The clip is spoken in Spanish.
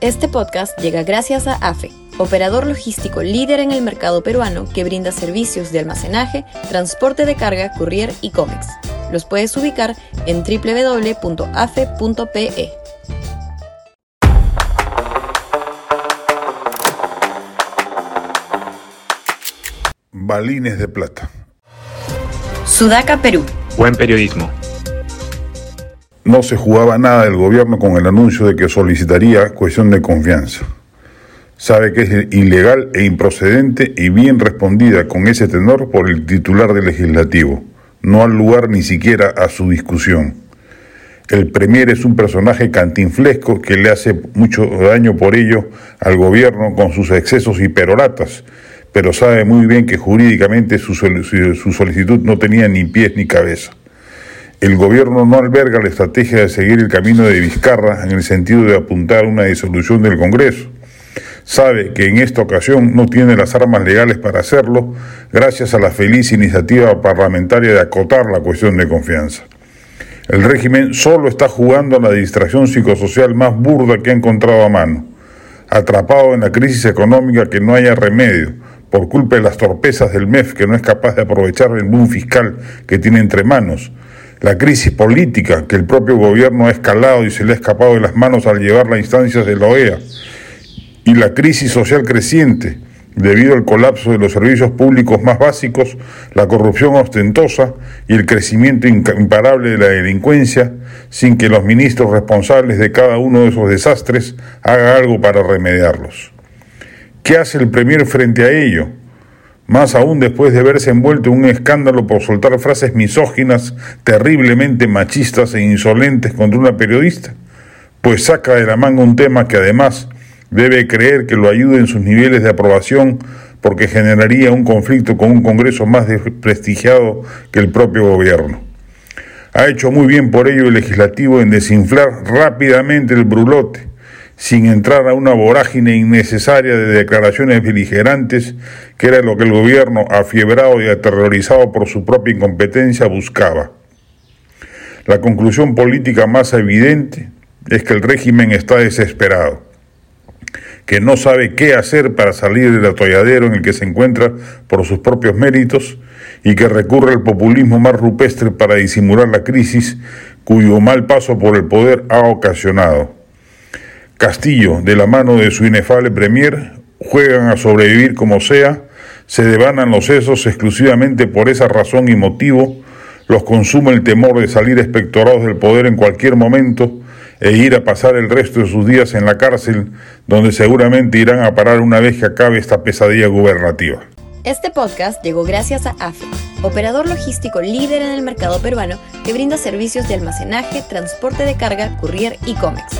Este podcast llega gracias a AFE, operador logístico líder en el mercado peruano que brinda servicios de almacenaje, transporte de carga, courier y cómics. Los puedes ubicar en www.afe.pe. Balines de plata. Sudaca, Perú. Buen periodismo. No se jugaba nada del gobierno con el anuncio de que solicitaría cuestión de confianza. Sabe que es ilegal e improcedente y bien respondida con ese tenor por el titular del legislativo. No al lugar ni siquiera a su discusión. El Premier es un personaje cantinflesco que le hace mucho daño por ello al gobierno con sus excesos y peroratas, pero sabe muy bien que jurídicamente su, su solicitud no tenía ni pies ni cabeza. El gobierno no alberga la estrategia de seguir el camino de Vizcarra en el sentido de apuntar a una disolución del Congreso. Sabe que en esta ocasión no tiene las armas legales para hacerlo gracias a la feliz iniciativa parlamentaria de acotar la cuestión de confianza. El régimen solo está jugando a la distracción psicosocial más burda que ha encontrado a mano, atrapado en la crisis económica que no haya remedio, por culpa de las torpezas del MEF que no es capaz de aprovechar el boom fiscal que tiene entre manos, la crisis política que el propio gobierno ha escalado y se le ha escapado de las manos al llevarla a instancias de la OEA, y la crisis social creciente debido al colapso de los servicios públicos más básicos, la corrupción ostentosa y el crecimiento imparable de la delincuencia, sin que los ministros responsables de cada uno de esos desastres hagan algo para remediarlos. ¿Qué hace el Premier frente a ello? Más aún después de verse envuelto en un escándalo por soltar frases misóginas, terriblemente machistas e insolentes contra una periodista, pues saca de la manga un tema que además debe creer que lo ayude en sus niveles de aprobación porque generaría un conflicto con un Congreso más desprestigiado que el propio gobierno. Ha hecho muy bien por ello el legislativo en desinflar rápidamente el brulote, sin entrar a una vorágine innecesaria de declaraciones beligerantes, que era lo que el gobierno, afiebrado y aterrorizado por su propia incompetencia, buscaba. La conclusión política más evidente es que el régimen está desesperado que no sabe qué hacer para salir del atolladero en el que se encuentra por sus propios méritos y que recurre al populismo más rupestre para disimular la crisis cuyo mal paso por el poder ha ocasionado. Castillo, de la mano de su inefable premier, juegan a sobrevivir como sea, se devanan los sesos exclusivamente por esa razón y motivo, los consume el temor de salir espectorados del poder en cualquier momento, e ir a pasar el resto de sus días en la cárcel, donde seguramente irán a parar una vez que acabe esta pesadilla gubernativa. Este podcast llegó gracias a AFE, operador logístico líder en el mercado peruano que brinda servicios de almacenaje, transporte de carga, courier y cómics.